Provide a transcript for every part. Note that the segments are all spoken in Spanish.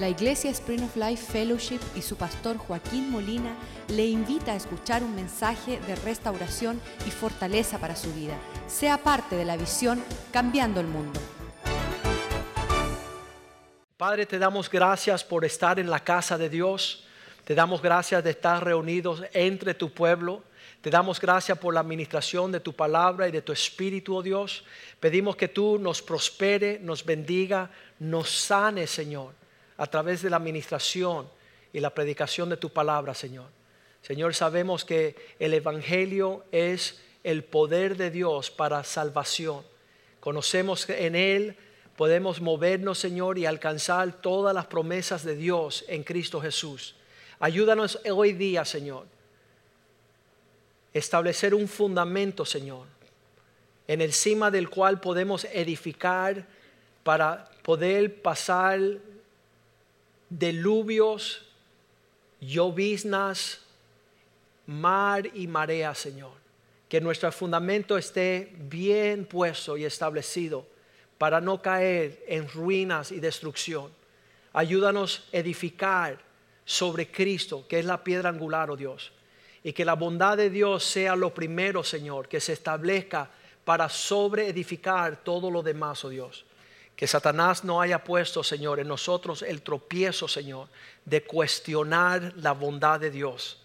La Iglesia Spring of Life Fellowship y su pastor Joaquín Molina le invita a escuchar un mensaje de restauración y fortaleza para su vida. Sea parte de la visión Cambiando el Mundo. Padre, te damos gracias por estar en la casa de Dios. Te damos gracias de estar reunidos entre tu pueblo. Te damos gracias por la administración de tu palabra y de tu espíritu, oh Dios. Pedimos que tú nos prospere, nos bendiga, nos sane, Señor a través de la administración y la predicación de tu palabra, Señor. Señor, sabemos que el Evangelio es el poder de Dios para salvación. Conocemos que en Él podemos movernos, Señor, y alcanzar todas las promesas de Dios en Cristo Jesús. Ayúdanos hoy día, Señor, establecer un fundamento, Señor, en el cima del cual podemos edificar para poder pasar deluvios, lloviznas, mar y marea, Señor. Que nuestro fundamento esté bien puesto y establecido para no caer en ruinas y destrucción. Ayúdanos a edificar sobre Cristo, que es la piedra angular, oh Dios. Y que la bondad de Dios sea lo primero, Señor, que se establezca para sobre edificar todo lo demás, oh Dios. Que Satanás no haya puesto, Señor, en nosotros el tropiezo, Señor, de cuestionar la bondad de Dios,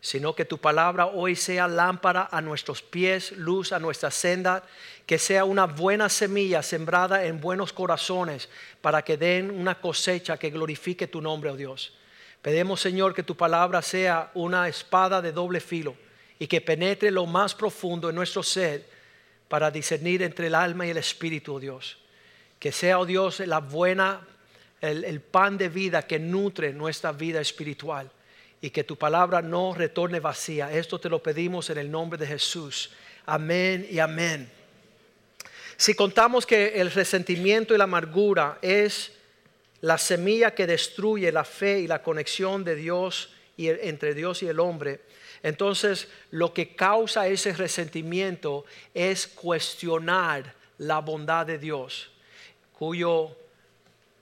sino que tu palabra hoy sea lámpara a nuestros pies, luz a nuestra senda, que sea una buena semilla sembrada en buenos corazones para que den una cosecha que glorifique tu nombre, oh Dios. Pedimos, Señor, que tu palabra sea una espada de doble filo y que penetre lo más profundo en nuestro ser para discernir entre el alma y el espíritu, oh Dios. Que sea, oh Dios, la buena, el, pan de vida que nutre nuestra vida espiritual. Y que tu palabra no retorne vacía. Esto te lo pedimos en el nombre de Jesús. Amén y amén. Si contamos que el resentimiento y la amargura es la semilla que destruye la fe y la conexión de Dios y entre Dios y el hombre, entonces lo que causa ese resentimiento es cuestionar la bondad de Dios cuyo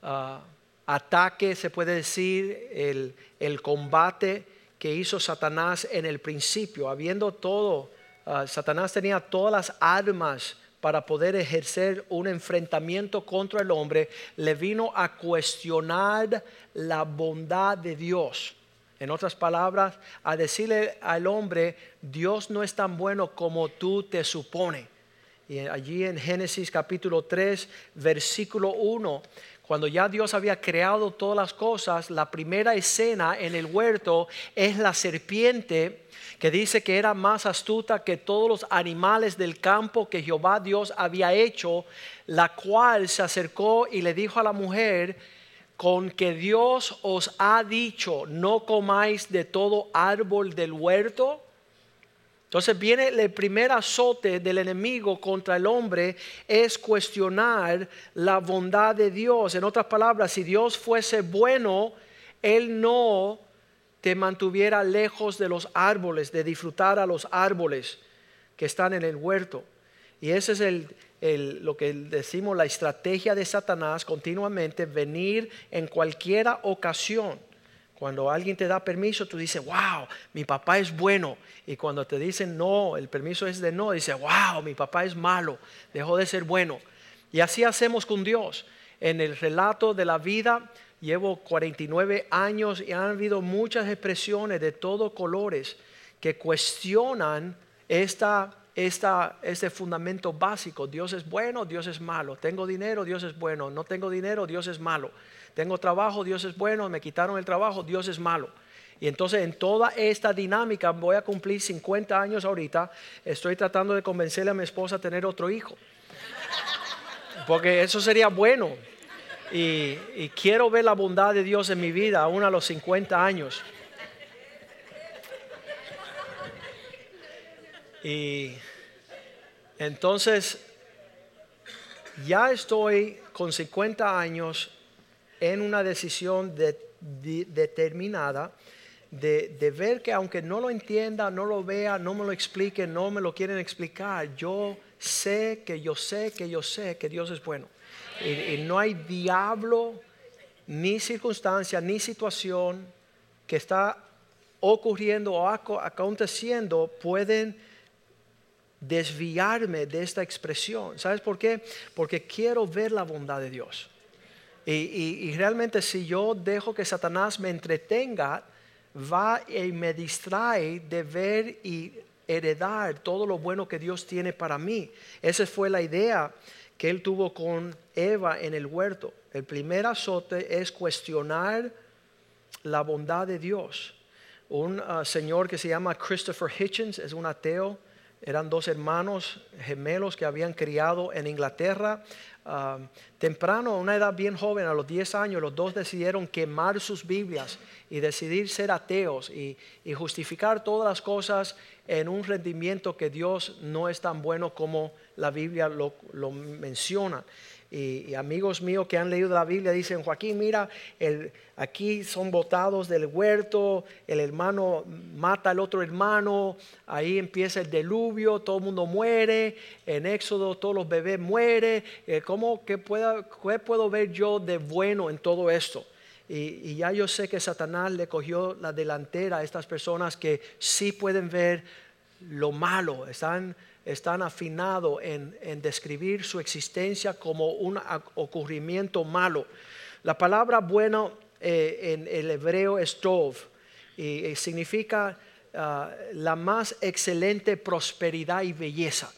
ah, ataque, se puede decir, el, combate que hizo Satanás en el principio, habiendo todo, ah, Satanás tenía todas las armas para poder ejercer un enfrentamiento contra el hombre, le vino a cuestionar la bondad de Dios. En otras palabras, a decirle al hombre, Dios no es tan bueno como tú te supones. Y allí en Génesis capítulo 3, versículo 1, cuando ya Dios había creado todas las cosas, la primera escena en el huerto es la serpiente que dice que era más astuta que todos los animales del campo que Jehová Dios había hecho, la cual se acercó y le dijo a la mujer, con que Dios os ha dicho, no comáis de todo árbol del huerto. Entonces viene el primer azote del enemigo contra el hombre es cuestionar la bondad de Dios. En otras palabras, si Dios fuese bueno, Él no te mantuviera lejos de los árboles, de disfrutar a los árboles que están en el huerto. Y ese es el, lo que decimos, la estrategia de Satanás continuamente, venir en cualquier ocasión cuando alguien te da permiso, tú dices, wow, mi papá es bueno. Y cuando te dicen no, el permiso es de no, dices, wow, mi papá es malo, dejó de ser bueno. Y así hacemos con Dios. En el relato de la vida, llevo 49 años y han habido muchas expresiones de todos colores que cuestionan esta, esta, este fundamento básico. Dios es bueno, Dios es malo. Tengo dinero, Dios es bueno. No tengo dinero, Dios es malo. Tengo trabajo, Dios es bueno, me quitaron el trabajo, Dios es malo. Y entonces en toda esta dinámica voy a cumplir 50 años ahorita, estoy tratando de convencerle a mi esposa a tener otro hijo. Porque eso sería bueno. Y, y quiero ver la bondad de Dios en mi vida aún a los 50 años. Y entonces ya estoy con 50 años en una decisión determinada de, ver que aunque no lo entienda, no lo vea, no me lo explique, no me lo quieren explicar, yo sé que yo sé que yo sé que Dios es bueno. Y, no hay diablo ni circunstancia, ni situación que está ocurriendo o aconteciendo pueden desviarme de esta expresión. ¿Sabes por qué? Porque quiero ver la bondad de Dios. Y, realmente si yo dejo que Satanás me entretenga, va y me distrae de ver y heredar todo lo bueno que Dios tiene para mí. Esa fue la idea que él tuvo con Eva en el huerto. El primer azote es cuestionar la bondad de Dios. Un ah, señor que se llama Christopher Hitchens es un ateo. Eran dos hermanos gemelos que habían criado en Inglaterra. Ah, temprano, a una edad bien joven, a los 10 años, los dos decidieron quemar sus Biblias y decidir ser ateos y, justificar todas las cosas en un rendimiento que Dios no es tan bueno como la Biblia lo, lo menciona. Y, amigos míos que han leído la Biblia dicen, Joaquín, mira, aquí son botados del huerto, el hermano mata al otro hermano, ahí empieza el diluvio, todo el mundo muere, en Éxodo todos los bebés mueren, eh, ¿cómo que qué puedo ver yo de bueno en todo esto? Y, y, ya yo sé que Satanás le cogió la delantera a estas personas que sí pueden ver lo malo, están están afinados en, describir su existencia como un ocurrimiento malo. La palabra bueno eh, en el hebreo es tov y, significa ah, la más excelente prosperidad y belleza.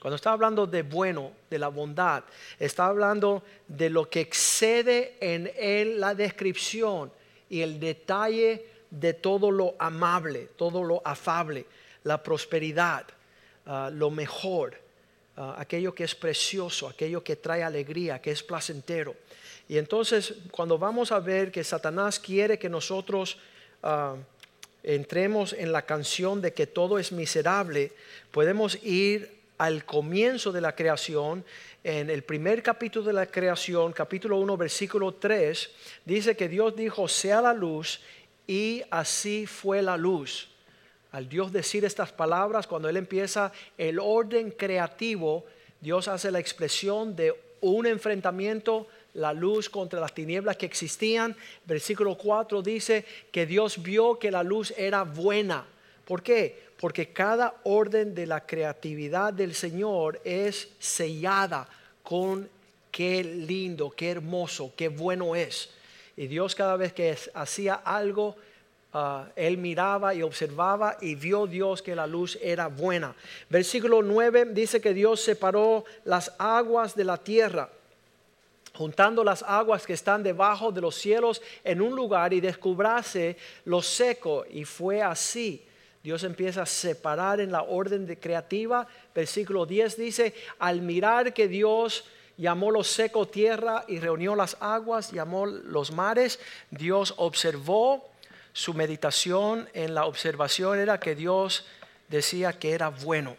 Cuando está hablando de bueno, de la bondad, está hablando de lo que excede en él la descripción y el detalle de todo lo amable, todo lo afable, la prosperidad. Ah, lo mejor, ah, aquello que es precioso, aquello que trae alegría, que es placentero. Y entonces cuando vamos a ver que Satanás quiere que nosotros ah, entremos en la canción de que todo es miserable, podemos ir al comienzo de la creación, en el primer capítulo de la creación, capítulo 1, versículo 3, dice que Dios dijo, sea la luz, y así fue la luz al Dios decir estas palabras, cuando Él empieza el orden creativo, Dios hace la expresión de un enfrentamiento, la luz contra las tinieblas que existían. Versículo 4 dice que Dios vio que la luz era buena. ¿Por qué? Porque cada orden de la creatividad del Señor es sellada con qué lindo, qué hermoso, qué bueno es. Y Dios cada vez que hacía algo, Ah, él miraba y observaba y vio Dios que la luz era buena. Versículo 9 dice que Dios separó las aguas de la tierra, juntando las aguas que están debajo de los cielos en un lugar y descubrase lo seco. Y fue así. Dios empieza a separar en la orden de creativa. Versículo 10 dice, al mirar que Dios llamó lo seco tierra y reunió las aguas, llamó los mares, Dios observó su meditación en la observación era que Dios decía que era bueno.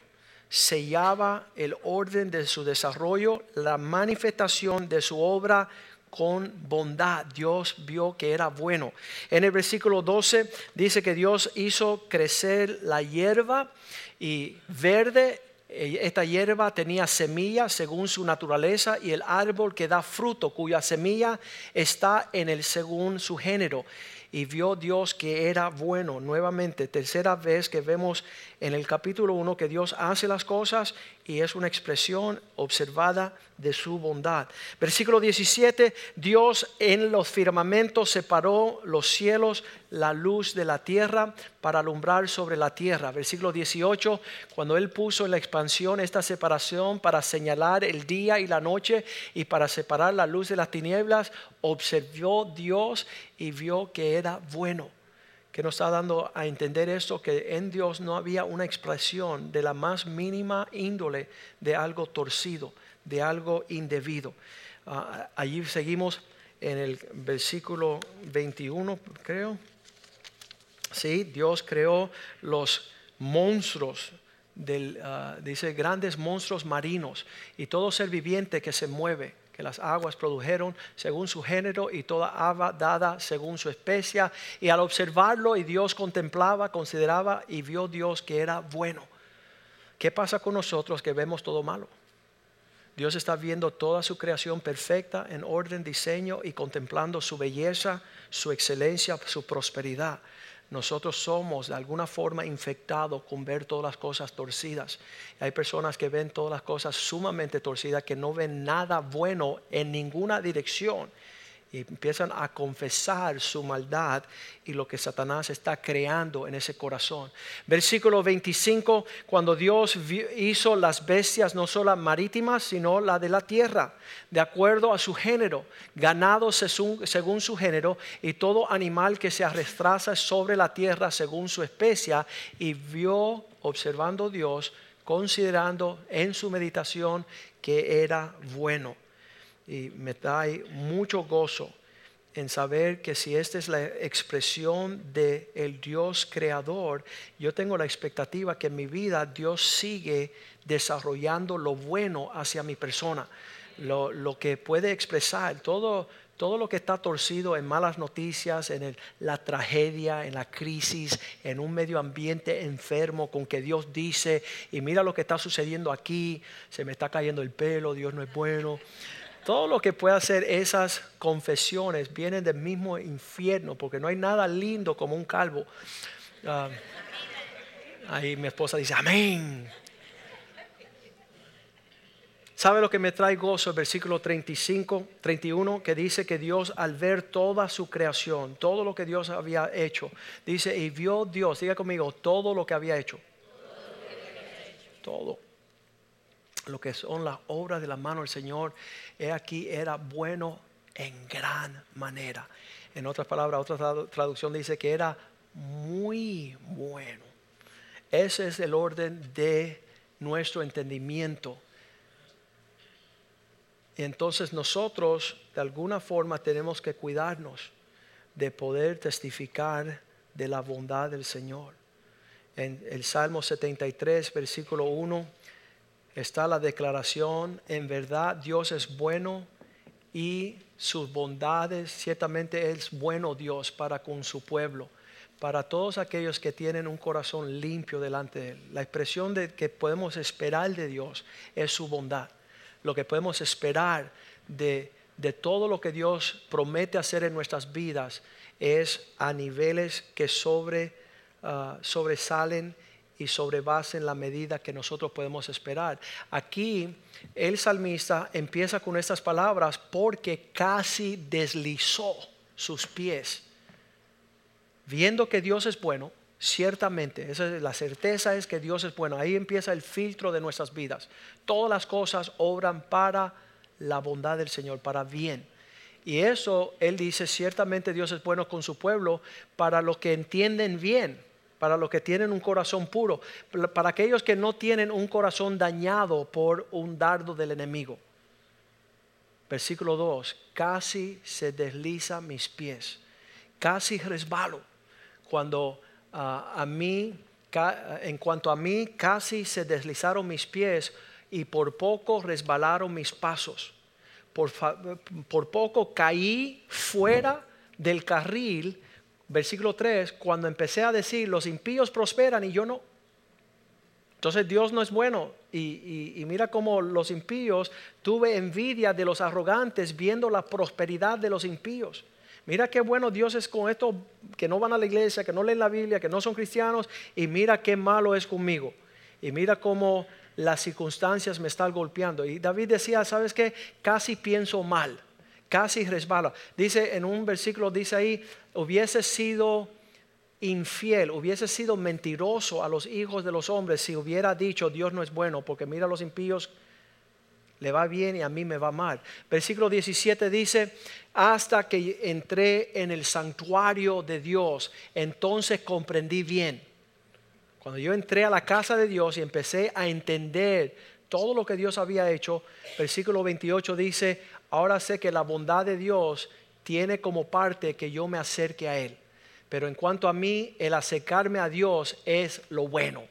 Sellaba el orden de su desarrollo, la manifestación de su obra con bondad. Dios vio que era bueno. En el versículo 12 dice que Dios hizo crecer la hierba y verde. Eh, esta hierba tenía semilla según su naturaleza y el árbol que da fruto cuya semilla está en el según su género y vio Dios que era bueno. Nuevamente, tercera vez que vemos en el capítulo 1 que Dios hace las cosas y es una expresión observada de su bondad. Versículo 17, Dios en los firmamentos separó los cielos, la luz de la tierra para alumbrar sobre la tierra. Versículo 18, cuando Él puso en la expansión esta separación para señalar el día y la noche y para separar la luz de las tinieblas, observó Dios y vio que era bueno que nos está dando a entender esto, que en Dios no había una expresión de la más mínima índole de algo torcido, de algo indebido. Ah, allí seguimos en el versículo 21, creo. Sí, Dios creó los monstruos, del, ah, dice grandes monstruos marinos y todo ser viviente que se mueve las aguas produjeron según su género y toda agua dada según su especie. Y al observarlo y Dios contemplaba, consideraba y vio Dios que era bueno. ¿Qué pasa con nosotros que vemos todo malo? Dios está viendo toda su creación perfecta, en orden, diseño y contemplando su belleza, su excelencia, su prosperidad. Nosotros somos de alguna forma infectados con ver todas las cosas torcidas. Hay personas que ven todas las cosas sumamente torcidas, que no ven nada bueno en ninguna dirección y empiezan a confesar su maldad y lo que Satanás está creando en ese corazón. Versículo 25, cuando Dios hizo las bestias no solo marítimas, sino la de la tierra, de acuerdo a su género, ganado según, su género, y todo animal que se arrastrase sobre la tierra según su especie, y vio, observando Dios, considerando en su meditación que era bueno y me da mucho gozo en saber que si esta es la expresión del el Dios creador, yo tengo la expectativa que en mi vida Dios sigue desarrollando lo bueno hacia mi persona, lo, que puede expresar, todo, todo lo que está torcido en malas noticias, en la tragedia, en la crisis, en un medio ambiente enfermo con que Dios dice, y mira lo que está sucediendo aquí, se me está cayendo el pelo, Dios no es bueno. Todo lo que pueda hacer esas confesiones vienen del mismo infierno, porque no hay nada lindo como un calvo. Ah, ahí mi esposa dice, amén. ¿Sabe lo que me trae gozo? El versículo 35, 31, que dice que Dios al ver toda su creación, todo lo que Dios había hecho, dice, y vio Dios, diga conmigo, todo lo que había hecho. Todo lo que son las obras de la mano del Señor, he aquí era bueno en gran manera. En otras palabras, otra traducción dice que era muy bueno. Ese es el orden de nuestro entendimiento. entonces nosotros de alguna forma tenemos que cuidarnos de poder testificar de la bondad del Señor. En el Salmo 73, versículo 1 está la declaración, en verdad Dios es bueno y sus bondades, ciertamente es bueno Dios para con su pueblo, para todos aquellos que tienen un corazón limpio delante de Él. La expresión de que podemos esperar de Dios es su bondad. Lo que podemos esperar de, todo lo que Dios promete hacer en nuestras vidas es a niveles que sobre, ah, sobresalen y sobre base en la medida que nosotros podemos esperar. Aquí el salmista empieza con estas palabras porque casi deslizó sus pies. Viendo que Dios es bueno, ciertamente, esa es, la certeza es que Dios es bueno. Ahí empieza el filtro de nuestras vidas. Todas las cosas obran para la bondad del Señor, para bien. Y eso, Él dice, ciertamente Dios es bueno con su pueblo para los que entienden bien para los que tienen un corazón puro, para aquellos que no tienen un corazón dañado por un dardo del enemigo. Versículo 2, casi se desliza mis pies, casi resbalo. Cuando ah, a mí, en cuanto a mí, casi se deslizaron mis pies y por poco resbalaron mis pasos. Por, por poco caí fuera del carril versículo 3, cuando empecé a decir, los impíos prosperan y yo no. Entonces Dios no es bueno. Y, mira cómo los impíos, tuve envidia de los arrogantes viendo la prosperidad de los impíos. Mira qué bueno Dios es con estos que no van a la iglesia, que no leen la Biblia, que no son cristianos. Y mira qué malo es conmigo. Y mira cómo las circunstancias me están golpeando. Y David decía, ¿sabes qué? Casi pienso mal casi resbala. Dice en un versículo, dice ahí, hubiese sido infiel, hubiese sido mentiroso a los hijos de los hombres si hubiera dicho Dios no es bueno, porque mira a los impíos le va bien y a mí me va mal. Versículo 17 dice, hasta que entré en el santuario de Dios, entonces comprendí bien. Cuando yo entré a la casa de Dios y empecé a entender todo lo que Dios había hecho, versículo 28 dice, ahora sé que la bondad de Dios tiene como parte que yo me acerque a Él. Pero en cuanto a mí, el acercarme a Dios es lo bueno.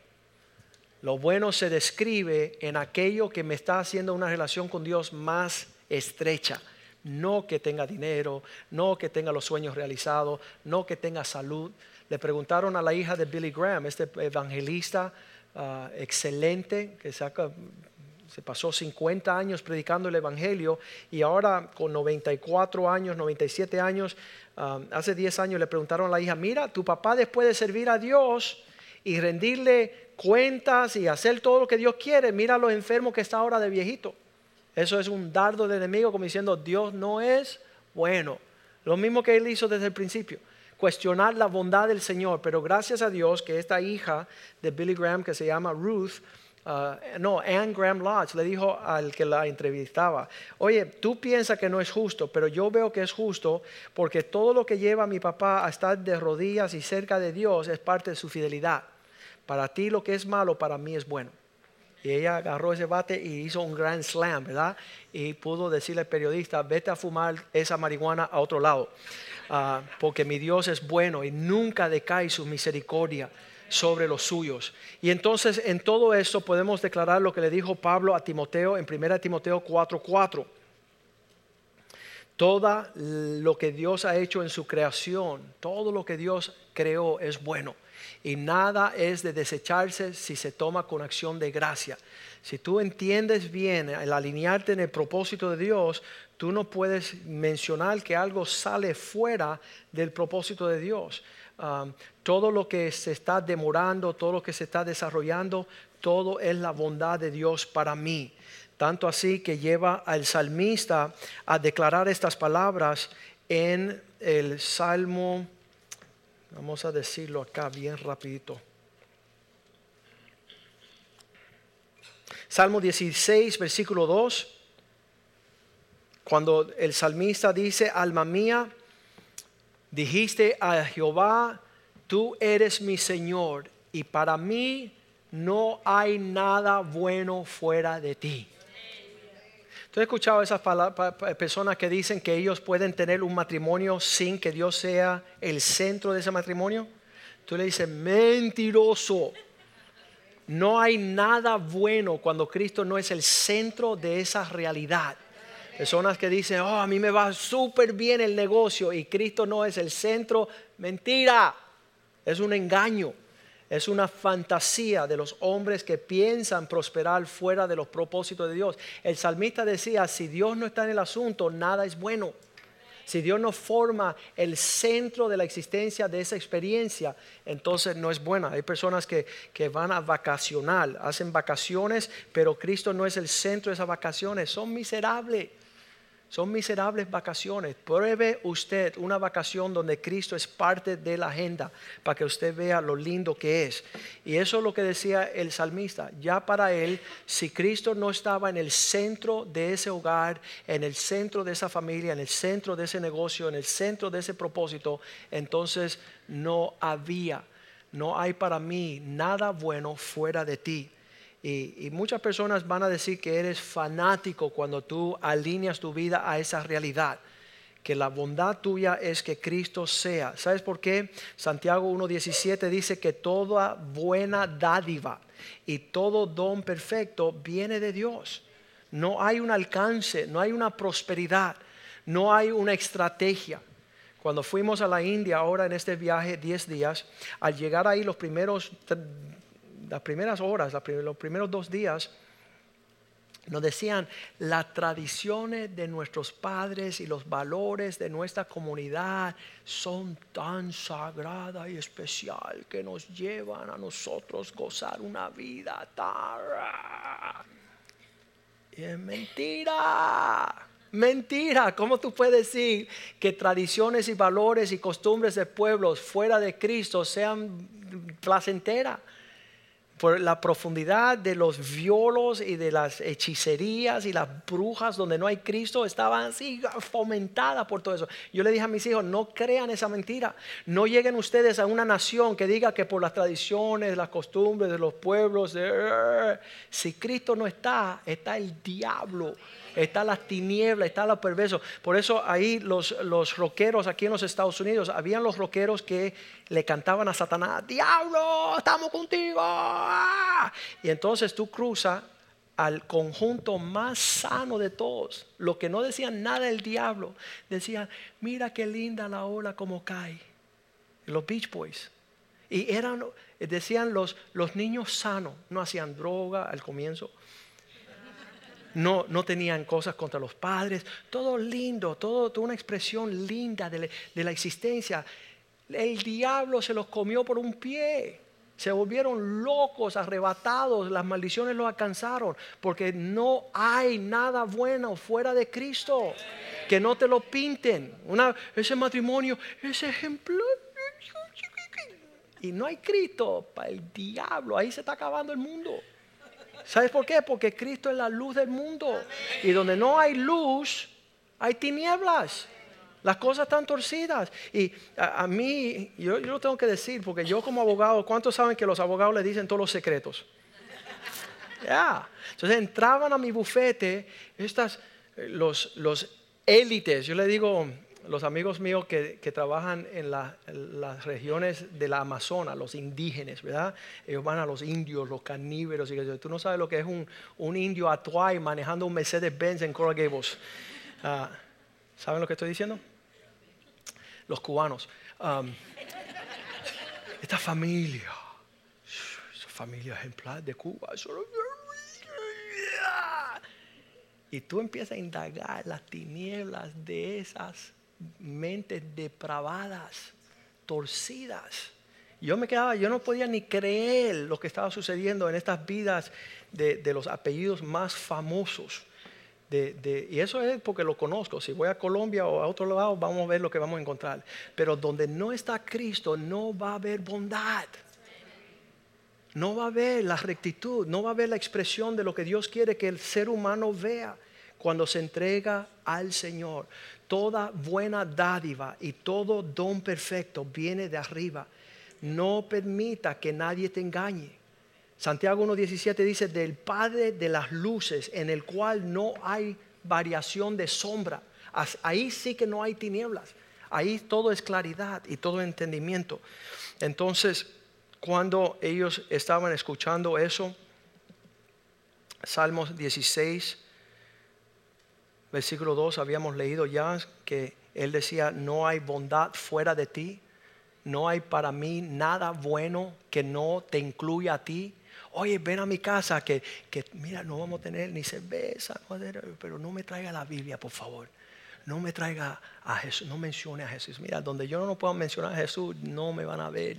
Lo bueno se describe en aquello que me está haciendo una relación con Dios más estrecha. No que tenga dinero, no que tenga los sueños realizados, no que tenga salud. Le preguntaron a la hija de Billy Graham, este evangelista ah, excelente, que saca se pasó 50 años predicando el Evangelio y ahora con 94 años, 97 años, um, hace 10 años le preguntaron a la hija, mira, tu papá después de servir a Dios y rendirle cuentas y hacer todo lo que Dios quiere, mira lo enfermo que está ahora de viejito. Eso es un dardo del enemigo como diciendo, Dios no es bueno. Lo mismo que él hizo desde el principio cuestionar la bondad del Señor, pero gracias a Dios que esta hija de Billy Graham que se llama Ruth, uh, no, Anne Graham Lodge le dijo al que la entrevistaba, oye, tú piensas que no es justo, pero yo veo que es justo porque todo lo que lleva a mi papá a estar de rodillas y cerca de Dios es parte de su fidelidad. Para ti lo que es malo, para mí es bueno. Y ella agarró ese bate y hizo un gran slam, ¿verdad? Y pudo decirle al periodista, vete a fumar esa marihuana a otro lado. Ah, porque mi Dios es bueno y nunca decae su misericordia sobre los suyos. Y entonces en todo esto podemos declarar lo que le dijo Pablo a Timoteo en 1 Timoteo 4:4. Todo lo que Dios ha hecho en su creación, todo lo que Dios creó es bueno. Y nada es de desecharse si se toma con acción de gracia. Si tú entiendes bien el alinearte en el propósito de Dios, Tú no puedes mencionar que algo sale fuera del propósito de Dios. Um, todo lo que se está demorando, todo lo que se está desarrollando, todo es la bondad de Dios para mí. Tanto así que lleva al salmista a declarar estas palabras en el Salmo, vamos a decirlo acá bien rapidito. Salmo 16, versículo 2. Cuando el salmista dice, alma mía, dijiste a Jehová, tú eres mi Señor y para mí no hay nada bueno fuera de ti. ¿Tú has escuchado esas personas que dicen que ellos pueden tener un matrimonio sin que Dios sea el centro de ese matrimonio? Tú le dices, mentiroso. No hay nada bueno cuando Cristo no es el centro de esa realidad. Personas que dicen, oh, a mí me va súper bien el negocio y Cristo no es el centro. Mentira, es un engaño. Es una fantasía de los hombres que piensan prosperar fuera de los propósitos de Dios. El salmista decía, si Dios no está en el asunto, nada es bueno. Si Dios no forma el centro de la existencia de esa experiencia, entonces no es buena. Hay personas que, que, van a vacacionar, hacen vacaciones, pero Cristo no es el centro de esas vacaciones. Son miserables. Son miserables vacaciones. Pruebe usted una vacación donde Cristo es parte de la agenda para que usted vea lo lindo que es. Y eso es lo que decía el salmista. Ya para él, si Cristo no estaba en el centro de ese hogar, en el centro de esa familia, en el centro de ese negocio, en el centro de ese propósito, entonces no había, no hay para mí nada bueno fuera de ti. Y, muchas personas van a decir que eres fanático cuando tú alineas tu vida a esa realidad. Que la bondad tuya es que Cristo sea. ¿Sabes por qué? Santiago 1.17 dice que toda buena dádiva y todo don perfecto viene de Dios. No hay un alcance, no hay una prosperidad, no hay una estrategia. Cuando fuimos a la India ahora en este viaje 10 días, al llegar ahí los primeros las primeras horas, los primeros dos días, nos decían las tradiciones de nuestros padres y los valores de nuestra comunidad son tan sagrada y especial que nos llevan a nosotros gozar una vida tan... Y es mentira. Mentira, ¿cómo tú puedes decir que tradiciones y valores y costumbres de pueblos fuera de Cristo sean placenteras? Por la profundidad de los violos y de las hechicerías y las brujas donde no hay Cristo, estaban así fomentadas por todo eso. Yo le dije a mis hijos, no crean esa mentira. No lleguen ustedes a una nación que diga que por las tradiciones, las costumbres de los pueblos, si Cristo no está, está el diablo está las tinieblas, está lo perverso. Por eso ahí los, los rockeros aquí en los Estados Unidos, habían los rockeros que le cantaban a Satanás, diablo, estamos contigo. Y entonces tú cruzas al conjunto más sano de todos, lo que no decían nada del diablo, decían, mira qué linda la ola como cae. Los Beach Boys. Y eran, decían los, los niños sanos, no hacían droga al comienzo, no, no tenían cosas contra los padres, todo lindo, todo, toda una expresión linda de, la- existencia. El diablo se los comió por un pie. Se volvieron locos, arrebatados, las maldiciones los alcanzaron, porque no hay nada bueno fuera de Cristo. Que no te lo pinten. Una, ese matrimonio es ejemplar. Y no hay Cristo para el diablo. Ahí se está acabando el mundo. ¿Sabes por qué? Porque Cristo es la luz del mundo. Y donde no hay luz, hay tinieblas. Las cosas están torcidas. Y a, a mí, yo, yo lo tengo que decir, porque yo como abogado, ¿cuántos saben que los abogados le dicen todos los secretos? Ya. Entonces entraban a mi bufete estas, eh, los, los élites, yo le digo, los amigos míos que, que trabajan en, la- en las regiones de la Amazonas, los indígenas, ¿verdad? Ellos van a los indios, los caníveros, y tú no sabes lo que es un, un indio atuay manejando un Mercedes-Benz en Coral Gables. Ah, ¿Saben lo que estoy diciendo? Los cubanos. Esta familia, familia ejemplar de Cuba, y tú empiezas a indagar las tinieblas de esas mentes depravadas, torcidas. Yo me quedaba, yo no podía ni creer lo que estaba sucediendo en estas vidas de, de los apellidos más famosos. De- de- y eso es porque lo conozco. Si voy a Colombia o a otro lado, vamos a ver lo que vamos a encontrar. Pero donde no está Cristo, no va a haber bondad. No va a haber la rectitud, no va a haber la expresión de lo que Dios quiere que el ser humano vea cuando se entrega al Señor. Toda buena dádiva y todo don perfecto viene de arriba. No permita que nadie te engañe. Santiago 1.17 dice, del Padre de las luces, en el cual no hay variación de sombra. Ahí sí que no hay tinieblas. Ahí todo es claridad y todo entendimiento. Entonces, cuando ellos estaban escuchando eso, Salmos 16, versículo 2, habíamos leído ya que él decía, no hay bondad fuera de ti, no hay para mí nada bueno que no te incluya a ti. Oye, ven a mi casa que, que mira, no vamos a tener ni cerveza, pero no me traiga la Biblia, por favor. No me traiga a Jesús, no mencione a Jesús. Mira, donde yo no puedo mencionar a Jesús, no me van a ver.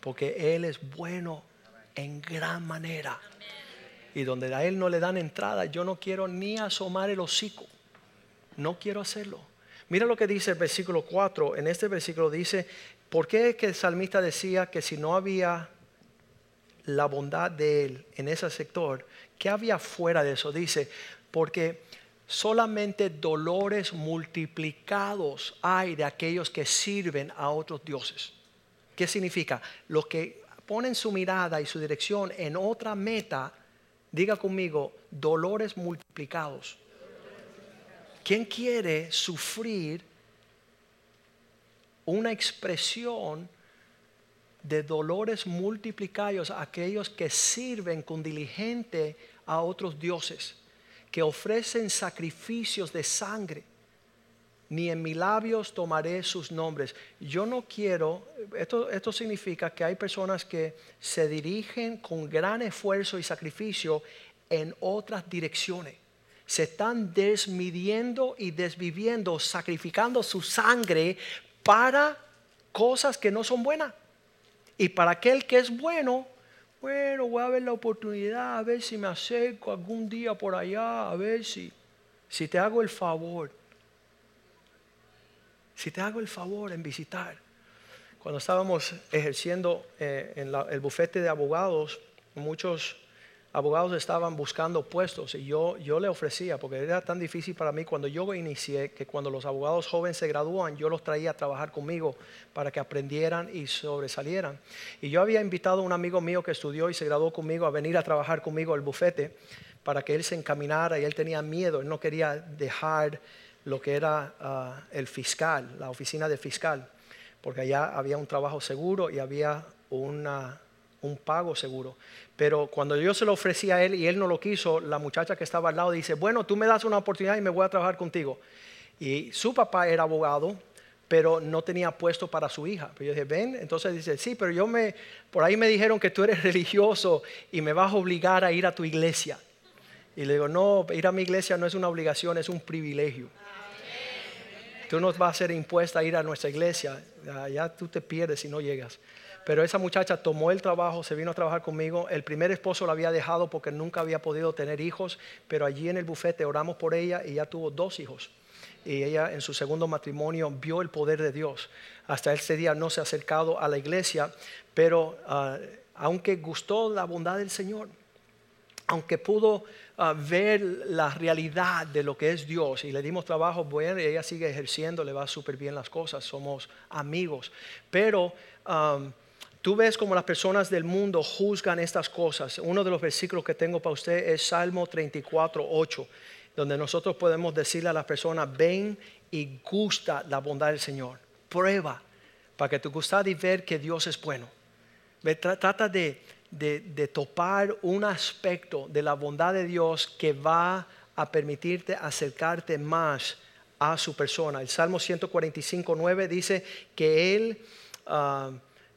Porque Él es bueno en gran manera. Y donde a Él no le dan entrada, yo no quiero ni asomar el hocico. No quiero hacerlo. Mira lo que dice el versículo 4. En este versículo dice, ¿por qué es que el salmista decía que si no había la bondad de Él en ese sector, ¿qué había fuera de eso? Dice, porque solamente dolores multiplicados hay de aquellos que sirven a otros dioses. ¿Qué significa? Los que ponen su mirada y su dirección en otra meta, diga conmigo, dolores multiplicados. ¿Quién quiere sufrir una expresión de dolores multiplicados a aquellos que sirven con diligente a otros dioses, que ofrecen sacrificios de sangre? Ni en mis labios tomaré sus nombres. Yo no quiero, esto, esto significa que hay personas que se dirigen con gran esfuerzo y sacrificio en otras direcciones se están desmidiendo y desviviendo, sacrificando su sangre para cosas que no son buenas. Y para aquel que es bueno, bueno, voy a ver la oportunidad, a ver si me acerco algún día por allá, a ver si, si te hago el favor. Si te hago el favor en visitar. Cuando estábamos ejerciendo eh, en el bufete de abogados, muchos abogados estaban buscando puestos y yo, yo le ofrecía, porque era tan difícil para mí cuando yo inicié, que cuando los abogados jóvenes se gradúan, yo los traía a trabajar conmigo para que aprendieran y sobresalieran. Y yo había invitado a un amigo mío que estudió y se graduó conmigo a venir a trabajar conmigo al bufete para que él se encaminara y él tenía miedo, él no quería dejar lo que era ah, el fiscal, la oficina del fiscal, porque allá había un trabajo seguro y había una, un pago seguro. Pero cuando yo se lo ofrecí a él y él no lo quiso, la muchacha que estaba al lado dice, bueno, tú me das una oportunidad y me voy a trabajar contigo. Y su papá era abogado, pero no tenía puesto para su hija. Pero yo dije, ven, entonces dice, sí, pero yo me, por ahí me dijeron que tú eres religioso y me vas a obligar a ir a tu iglesia. Y le digo, no, ir a mi iglesia no es una obligación, es un privilegio. Tú nos vas a ser impuesta a ir a nuestra iglesia, ya tú te pierdes si no llegas. Pero esa muchacha tomó el trabajo, se vino a trabajar conmigo. El primer esposo la había dejado porque nunca había podido tener hijos, pero allí en el bufete oramos por ella y ya tuvo dos hijos. Y ella en su segundo matrimonio vio el poder de Dios. Hasta ese día no se ha acercado a la iglesia, pero ah, aunque gustó la bondad del Señor, aunque pudo ah, ver la realidad de lo que es Dios y le dimos trabajo bueno ella sigue ejerciendo, le va súper bien las cosas, somos amigos. Pero Tú ves como las personas del mundo juzgan estas cosas. Uno de los versículos que tengo para usted es Salmo 34, 8, donde nosotros podemos decirle a las personas, ven y gusta la bondad del Señor. Prueba para que tú gustas y ver que Dios es bueno. Trata de, de topar un aspecto de la bondad de Dios que va a permitirte acercarte más a su persona. El Salmo 145, 9 dice que Él... Ah,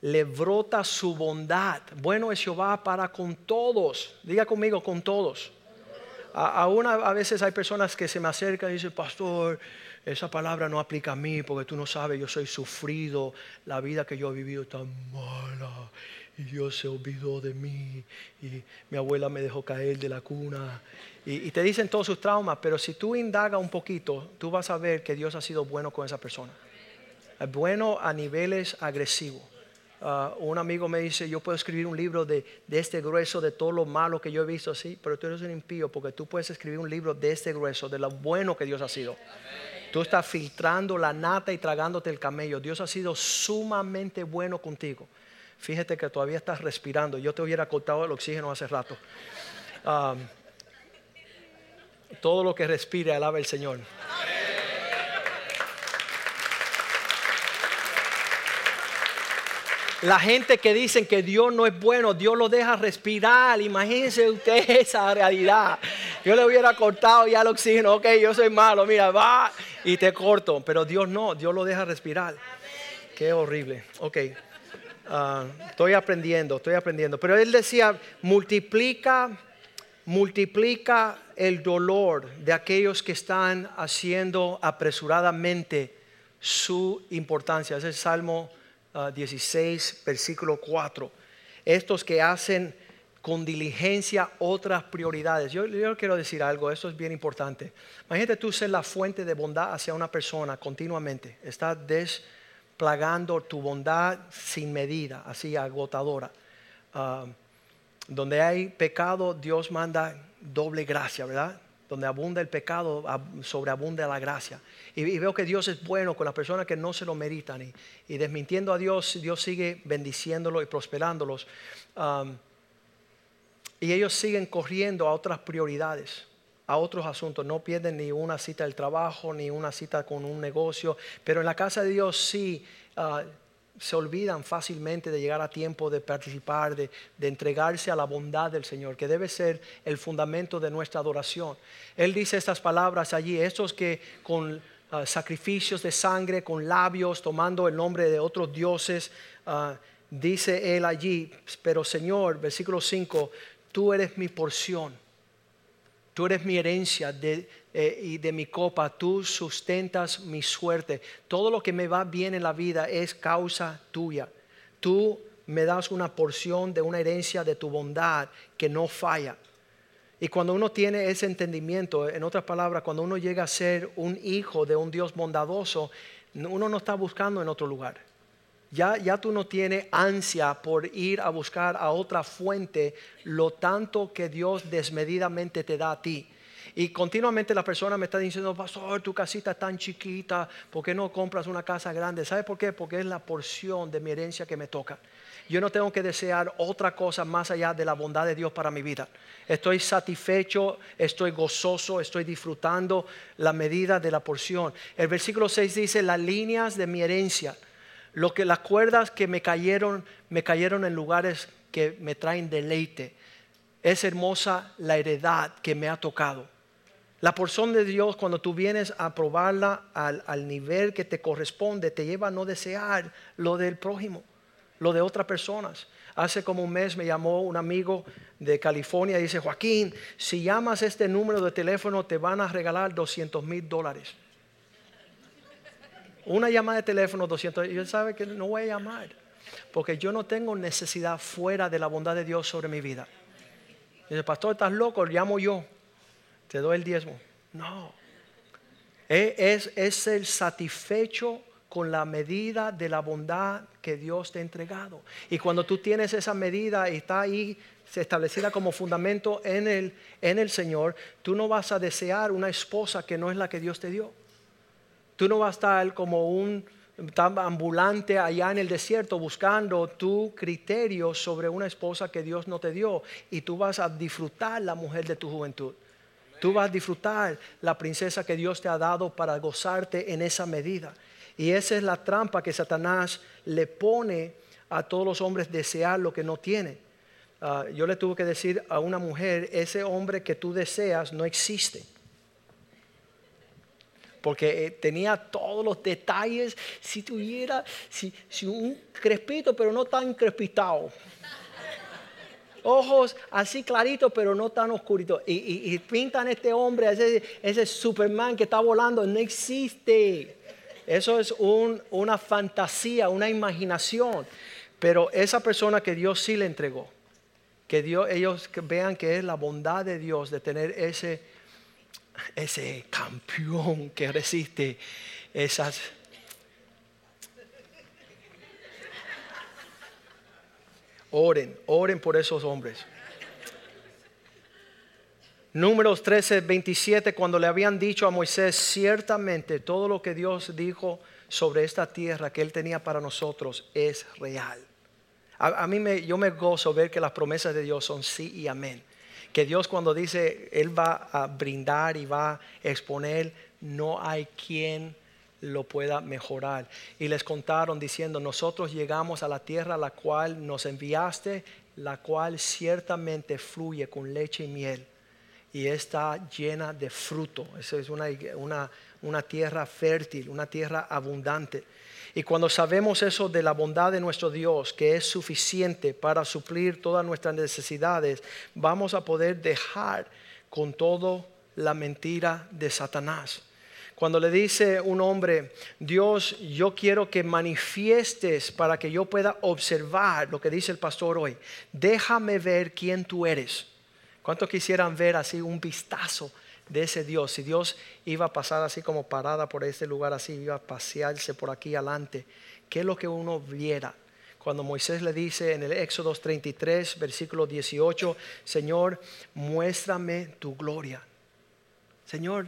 le brota su bondad. Bueno es Jehová para con todos. Diga conmigo, con todos. Aún a, veces hay personas que se me acercan y dicen, pastor, esa palabra no aplica a mí porque tú no sabes, yo soy sufrido, la vida que yo he vivido tan mala y Dios se olvidó de mí y mi abuela me dejó caer de la cuna. Y, te dicen todos sus traumas, pero si tú indagas un poquito, tú vas a ver que Dios ha sido bueno con esa persona. Bueno a niveles agresivos. Ah, un amigo me dice, yo puedo escribir un libro de, este grueso, de todo lo malo que yo he visto así, pero tú eres un impío porque tú puedes escribir un libro de este grueso, de lo bueno que Dios ha sido. Tú estás filtrando la nata y tragándote el camello. Dios ha sido sumamente bueno contigo. Fíjate que todavía estás respirando. Yo te hubiera cortado el oxígeno hace rato. todo lo que respire, alaba el Señor. La gente que dicen que Dios no es bueno, Dios lo deja respirar. Imagínense usted esa realidad. Yo le hubiera cortado ya el oxígeno, ok, yo soy malo, mira, va y te corto. Pero Dios no, Dios lo deja respirar. Qué horrible. Ok, ah, estoy aprendiendo, estoy aprendiendo. Pero él decía, multiplica, multiplica el dolor de aquellos que están haciendo apresuradamente su importancia. Es el Salmo 16, versículo 4. Estos que hacen con diligencia otras prioridades. Yo, quiero decir algo, esto es bien importante. Imagínate tú ser la fuente de bondad hacia una persona continuamente. Estás desplagando tu bondad sin medida, así agotadora. Ah, donde hay pecado, Dios manda doble gracia, ¿verdad? Donde abunda el pecado, sobreabunda la gracia. Y, veo que Dios es bueno con las personas que no se lo meritan. Y, desmintiendo a Dios, Dios sigue bendiciéndolo y prosperándolos. y ellos siguen corriendo a otras prioridades, a otros asuntos. No pierden ni una cita del trabajo, ni una cita con un negocio. Pero en la casa de Dios sí. Ah, se olvidan fácilmente de llegar a tiempo de participar, de, entregarse a la bondad del Señor, que debe ser el fundamento de nuestra adoración. Él dice estas palabras allí, estos que con ah, sacrificios de sangre, con labios, tomando el nombre de otros dioses, ah, dice él allí, pero Señor, versículo 5, tú eres mi porción Tú eres mi herencia eh, y de mi copa, tú sustentas mi suerte. Todo lo que me va bien en la vida es causa tuya. Tú me das una porción de una herencia de tu bondad que no falla. Y cuando uno tiene ese entendimiento, en otras palabras, cuando uno llega a ser un hijo de un Dios bondadoso, uno no está buscando en otro lugar. Ya, tú no tienes ansia por ir a buscar a otra fuente lo tanto que Dios desmedidamente te da a ti. Y continuamente la persona me está diciendo, pastor, tu casita es tan chiquita, ¿por qué no compras una casa grande? ¿Sabe por qué? Porque es la porción de mi herencia que me toca. Yo no tengo que desear otra cosa más allá de la bondad de Dios para mi vida. Estoy satisfecho, estoy gozoso, estoy disfrutando la medida de la porción. El versículo 6 dice, las líneas de mi herencia lo que las cuerdas que me cayeron, me cayeron en lugares que me traen deleite. Es hermosa la heredad que me ha tocado. La porción de Dios, cuando tú vienes a probarla al, al nivel que te corresponde, te lleva a no desear lo del prójimo. lo de otras personas. Hace como un mes me llamó un amigo de California y dice, Joaquín, si llamas este número de teléfono te van a regalar 200 mil dólares. Una llamada de teléfono, 200, y él sabe que no voy a llamar, porque yo no tengo necesidad fuera de la bondad de Dios sobre mi vida. Dice, pastor, estás loco, llamo yo, te doy el diezmo. No, es, es el satisfecho con la medida de la bondad que Dios te ha entregado. Y cuando tú tienes esa medida y está ahí establecida como fundamento en el, en el Señor, tú no vas a desear una esposa que no es la que Dios te dio. Tú no vas a estar como un ambulante allá en el desierto buscando tu criterio sobre una esposa que Dios no te dio y tú vas a disfrutar la mujer de tu juventud. Tú vas a disfrutar la princesa que Dios te ha dado para gozarte en esa medida. Y esa es la trampa que Satanás le pone a todos los hombres desear lo que no tienen. Ah, yo le tuve que decir a una mujer, ese hombre que tú deseas no existe porque eh, tenía todos los detalles, si tuviera, si, un crespito, pero no tan crespitado. Ojos así claritos, pero no tan oscuritos. Y, pintan este hombre, ese, ese Superman que está volando, no existe. Eso es una fantasía, una imaginación. Pero esa persona que Dios sí le entregó, que Dios, ellos vean que es la bondad de Dios de tener ese ese campeón que resiste esas... Oren, oren por esos hombres. Números 13, 27, cuando le habían dicho a Moisés, ciertamente todo lo que Dios dijo sobre esta tierra que Él tenía para nosotros es real. A, mí me, yo me gozo ver que las promesas de Dios son sí y amén que Dios cuando dice Él va a brindar y va a exponer, no hay quien lo pueda mejorar. Y les contaron diciendo, nosotros llegamos a la tierra a la cual nos enviaste, la cual ciertamente fluye con leche y miel y está llena de fruto. Esa es una, una, una tierra fértil, una tierra abundante. Y cuando sabemos eso de la bondad de nuestro Dios, que es suficiente para suplir todas nuestras necesidades, vamos a poder dejar con todo la mentira de Satanás. Cuando le dice un hombre, Dios, yo quiero que manifiestes para que yo pueda observar lo que dice el pastor hoy, déjame ver quién tú eres. ¿Cuántos quisieran ver así un vistazo de ese Dios. Si Dios iba a pasar así como parada por este lugar, así iba a pasearse por aquí adelante, ¿qué es lo que uno viera? Cuando Moisés le dice en el Éxodo 33, versículo 18, Señor, muéstrame tu gloria. Señor,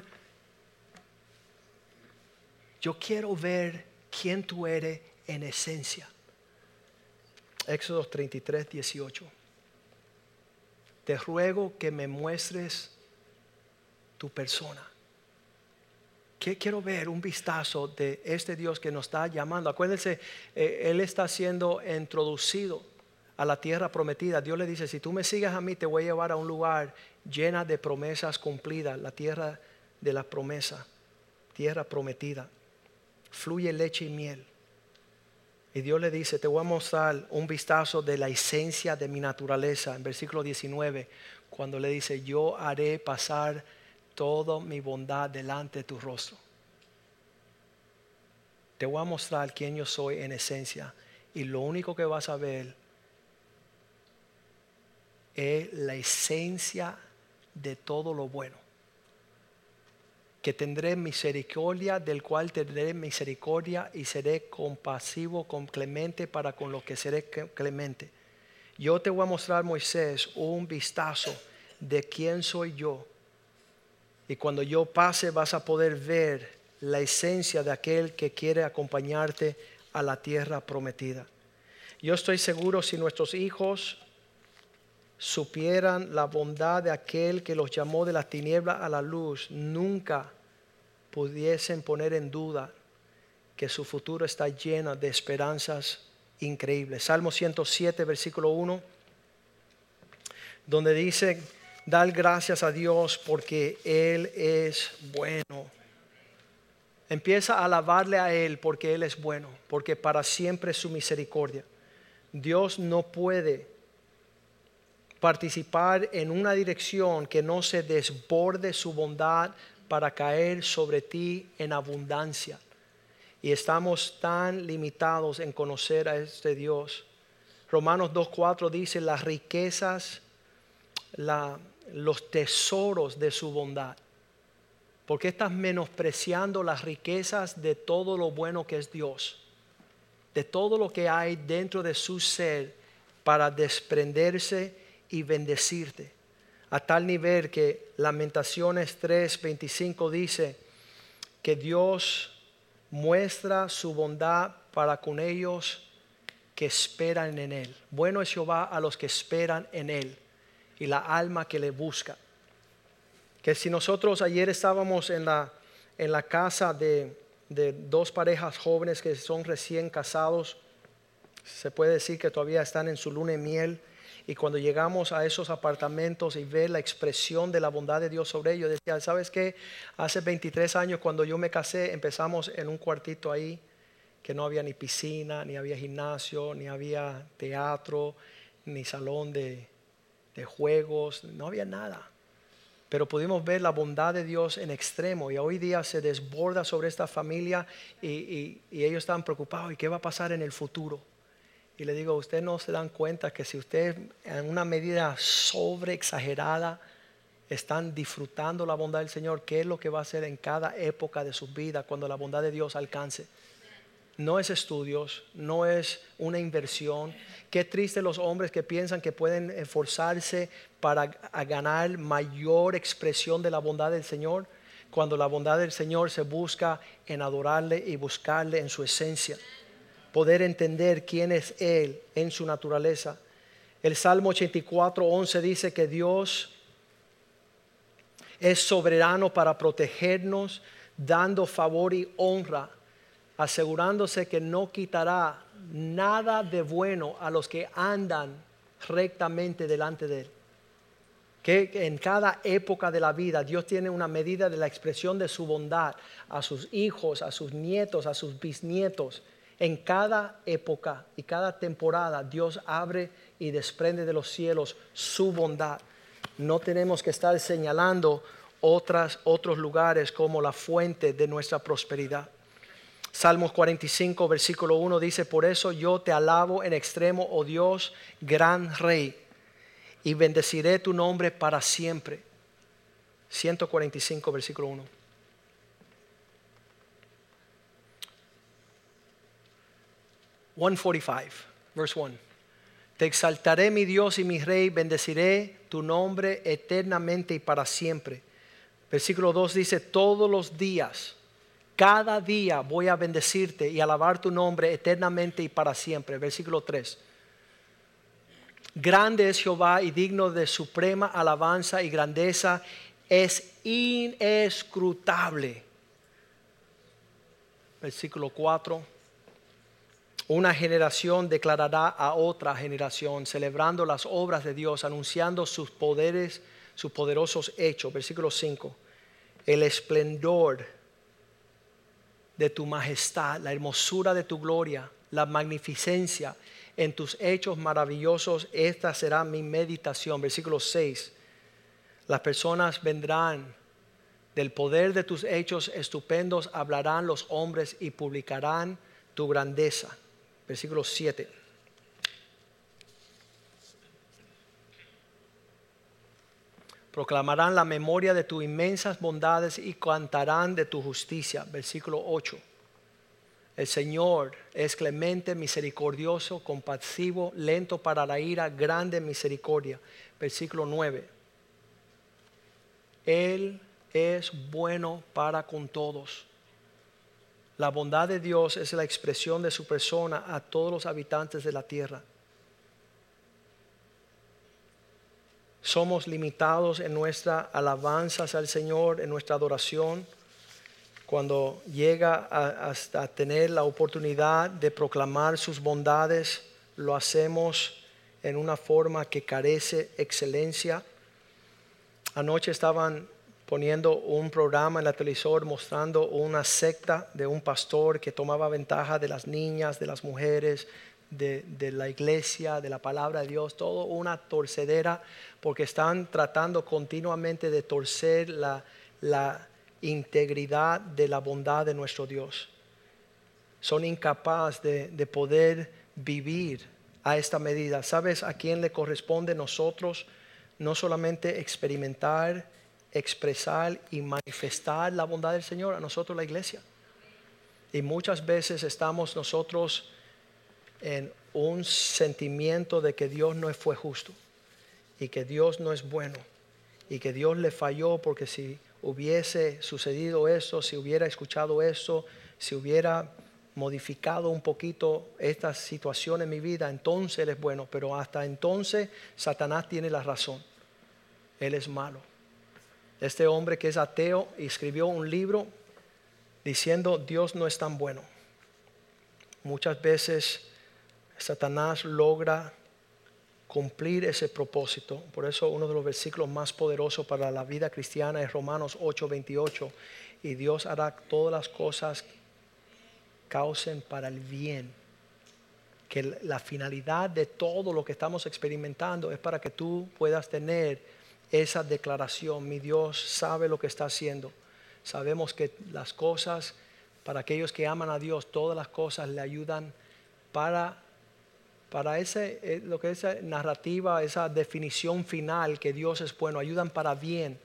yo quiero ver quién tú eres en esencia. Éxodo 33, 18. Te ruego que me muestres tu persona. ¿Qué quiero ver? Un vistazo de este Dios que nos está llamando. Acuérdense, eh, Él está siendo introducido a la tierra prometida. Dios le dice, si tú me sigues a mí, te voy a llevar a un lugar llena de promesas cumplidas, la tierra de la promesa, tierra prometida. Fluye leche y miel. Y Dios le dice, te voy a mostrar un vistazo de la esencia de mi naturaleza, en versículo 19, cuando le dice, yo haré pasar toda mi bondad delante de tu rostro. Te voy a mostrar quién yo soy en esencia y lo único que vas a ver es la esencia de todo lo bueno. Que tendré misericordia, del cual tendré misericordia y seré compasivo, con clemente para con lo que seré clemente. Yo te voy a mostrar, Moisés, un vistazo de quién soy yo y cuando yo pase vas a poder ver la esencia de aquel que quiere acompañarte a la tierra prometida. Yo estoy seguro si nuestros hijos supieran la bondad de aquel que los llamó de las tinieblas a la luz, nunca pudiesen poner en duda que su futuro está lleno de esperanzas increíbles. Salmo 107, versículo 1, donde dice, Dar gracias a Dios porque Él es bueno. Empieza a alabarle a Él porque Él es bueno, porque para siempre es su misericordia. Dios no puede participar en una dirección que no se desborde su bondad para caer sobre ti en abundancia. Y estamos tan limitados en conocer a este Dios. Romanos 2.4 dice las riquezas, los tesoros de su bondad. ¿Por qué estás menospreciando las riquezas de todo lo bueno que es Dios? De todo lo que hay dentro de su ser para desprenderse y bendecirte. A tal nivel que Lamentaciones 3:25 dice que Dios muestra su bondad para con ellos que esperan en Él. Bueno es Jehová a los que esperan en Él y la alma que le busca. Que si nosotros ayer estábamos en la, en la casa de, de dos parejas jóvenes que son recién casados, se puede decir que todavía están en su luna de miel y cuando llegamos a esos apartamentos y ver la expresión de la bondad de Dios sobre ellos, decía, ¿sabes qué? Hace 23 años cuando yo me casé empezamos en un cuartito ahí que no había ni piscina, ni había gimnasio, ni había teatro, ni salón de, de juegos, no había nada. Pero pudimos ver la bondad de Dios en extremo y hoy día se desborda sobre esta familia y, y, ellos están preocupados. ¿Y qué va a pasar en el futuro? Y le digo, ustedes no se dan cuenta que si ustedes en una medida sobre exagerada están disfrutando la bondad del Señor, ¿qué es lo que va a hacer en cada época de su vida cuando la bondad de Dios alcance? No es estudios, no es una inversión. Qué triste los hombres que piensan que pueden esforzarse para ganar mayor expresión de la bondad del Señor, cuando la bondad del Señor se busca en adorarle y buscarle en su esencia poder entender quién es Él en su naturaleza. El Salmo 84, 11 dice que Dios es soberano para protegernos, dando favor y honra, asegurándose que no quitará nada de bueno a los que andan rectamente delante de Él. Que en cada época de la vida Dios tiene una medida de la expresión de su bondad a sus hijos, a sus nietos, a sus bisnietos en cada época y cada temporada Dios abre y desprende de los cielos su bondad. No tenemos que estar señalando otras, otros lugares como la fuente de nuestra prosperidad. Salmos 45, versículo 1 dice, por eso yo te alabo en extremo, oh Dios, gran rey, y bendeciré tu nombre para siempre. 145, versículo 1. 145, verse 1. Te exaltaré mi Dios y mi Rey, bendeciré tu nombre eternamente y para siempre. Versículo 2 dice, todos los días, cada día voy a bendecirte y alabar tu nombre eternamente y para siempre. Versículo 3. Grande es Jehová y digno de suprema alabanza y grandeza, es inescrutable. Versículo 4 una generación declarará a otra generación, celebrando las obras de Dios, anunciando sus poderes, sus poderosos hechos. Versículo 5. El esplendor de tu majestad, la hermosura de tu gloria, la magnificencia en tus hechos maravillosos, esta será mi meditación. Versículo 6. Las personas vendrán del poder de tus hechos estupendos, hablarán los hombres y publicarán tu grandeza versículo 7. Proclamarán la memoria de tus inmensas bondades y cantarán de tu justicia. Versículo 8. El Señor es clemente, misericordioso, compasivo, lento para la ira, grande misericordia. Versículo 9. Él es bueno para con todos la bondad de Dios es la expresión de su persona a todos los habitantes de la tierra. Somos limitados en nuestra alabanza al Señor, en nuestra adoración, cuando llega hasta tener la oportunidad de proclamar sus bondades, lo hacemos en una forma que carece excelencia. Anoche estaban poniendo un programa en la televisor mostrando una secta de un pastor que tomaba ventaja de las niñas, de las mujeres, de, de la iglesia, de la palabra de Dios, todo una torcedera, porque están tratando continuamente de torcer la, la integridad de la bondad de nuestro Dios. Son incapaces de, de poder vivir a esta medida. ¿Sabes a quién le corresponde nosotros no solamente experimentar, expresar y manifestar la bondad del Señor? A nosotros la iglesia. Y muchas veces estamos nosotros en un sentimiento de que Dios no fue justo y que Dios no es bueno y que Dios le falló porque si hubiese sucedido eso, si hubiera escuchado eso, si hubiera modificado un poquito esta situación en mi vida, entonces Él es bueno. Pero hasta entonces Satanás tiene la razón. Él es malo. Este hombre que es ateo escribió un libro diciendo Dios no es tan bueno. Muchas veces Satanás logra cumplir ese propósito. Por eso uno de los versículos más poderosos para la vida cristiana es Romanos 8:28. Y Dios hará todas las cosas causen para el bien. Que la finalidad de todo lo que estamos experimentando es para que tú puedas tener esa declaración. Mi Dios sabe lo que está haciendo. Sabemos que las cosas, para aquellos que aman a Dios, todas las cosas le ayudan para para ese, eh, lo que es esa narrativa, esa definición final que Dios es bueno, ayudan para bien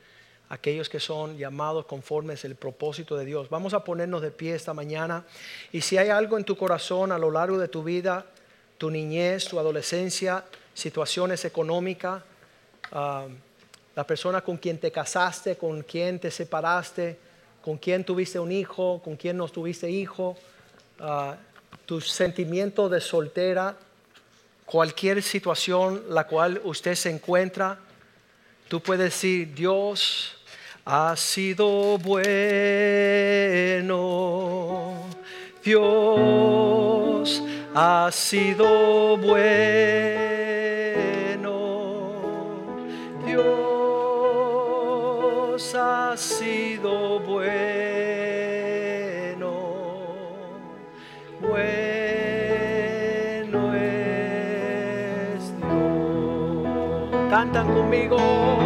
aquellos que son llamados conformes el propósito de Dios. Vamos a ponernos de pie esta mañana y si hay algo en tu corazón a lo largo de tu vida, tu niñez, tu adolescencia, situaciones económicas, ah, la persona con quien te casaste, con quien te separaste, con quien tuviste un hijo, con quien no tuviste hijo, uh, tu sentimiento de soltera, cualquier situación la cual usted se encuentra, tú puedes decir, Dios ha sido bueno, Dios ha sido bueno, Cantan conmigo.